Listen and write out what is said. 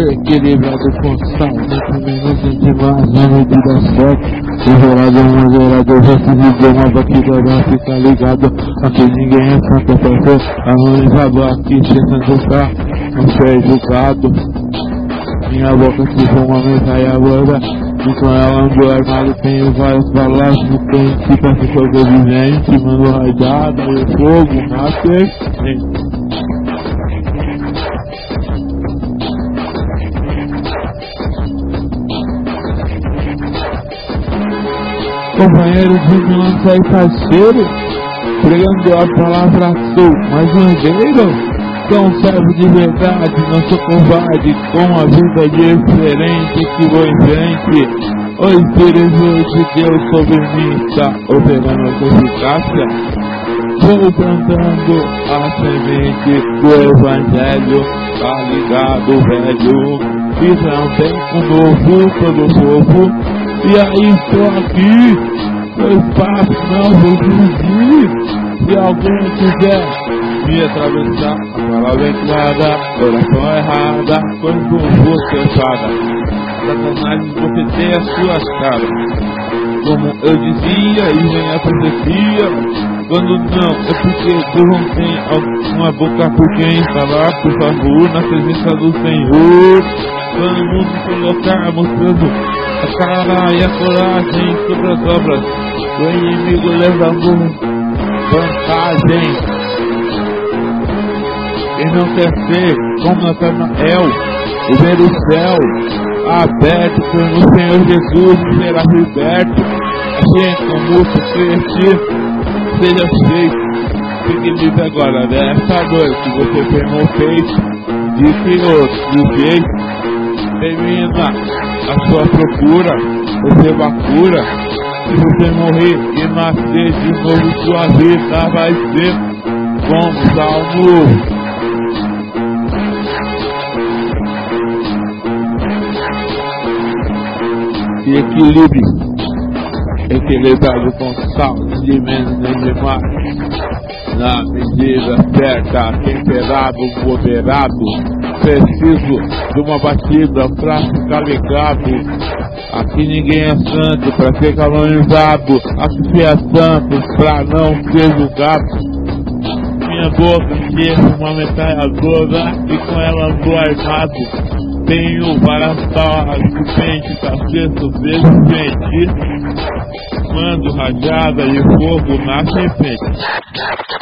equilibrado com sal, muito menos demais na medida certa. O gerador, o gerador, já se ligou uma batida, não fica ligado. Aqui ninguém é santo, parceiro. A mãe rabo aqui, chegando cá, não ser julgado. Minha boca se for uma metralha gorda. E com ela ando armado, tenho várias balas no pente pra ser sobrevivente. Mando raidada e fogo, master. Companheiro de lança e parceiro, pregando a palavra sou mais um. Sou servo de verdade, não sou covarde, com a vida diferente que vou em frente. O Espírito de Deus sobre mim está operando com eficácia. Vou plantando a semente do Evangelho, tá ligado, velho? E também com novo todo povo e aí estou aqui, no espaço não vou fugir. Se alguém quiser me atravessar, a palavra entrada, coração errada, quando você fala. Satanás, você tem as suas caras. Como eu dizia, e vem a profecia. Quando não, é porque Deus não tem uma boca por quem falar, por favor, na presença do Senhor. Quando o mundo colocar mostrando cara e a coragem sobre as obras do inimigo levando vantagem. Quem não quer ser como Natanael e ver o céu aberto pelo Senhor Jesus será liberto. Assim como o crescer seja feito. Fique livre agora nesta noite. Você tem um feito de que outro jeito termina a sua procura, receba a cura. Se você morrer e nascer de novo, sua vida vai ser como salmo. E equilíbrio, equilibrado com sal, de menos nem de mais na medida certa, temperado, moderado, preciso de uma batida pra ficar ligado. Aqui ninguém é santo pra ser canonizado. Aqui é santo pra não ser julgado. Minha boca enche uma metralhadora e com ela ando armado. Tenho várias balas de pente, cacete, vezes pente. Mando rajada e fogo na serpente.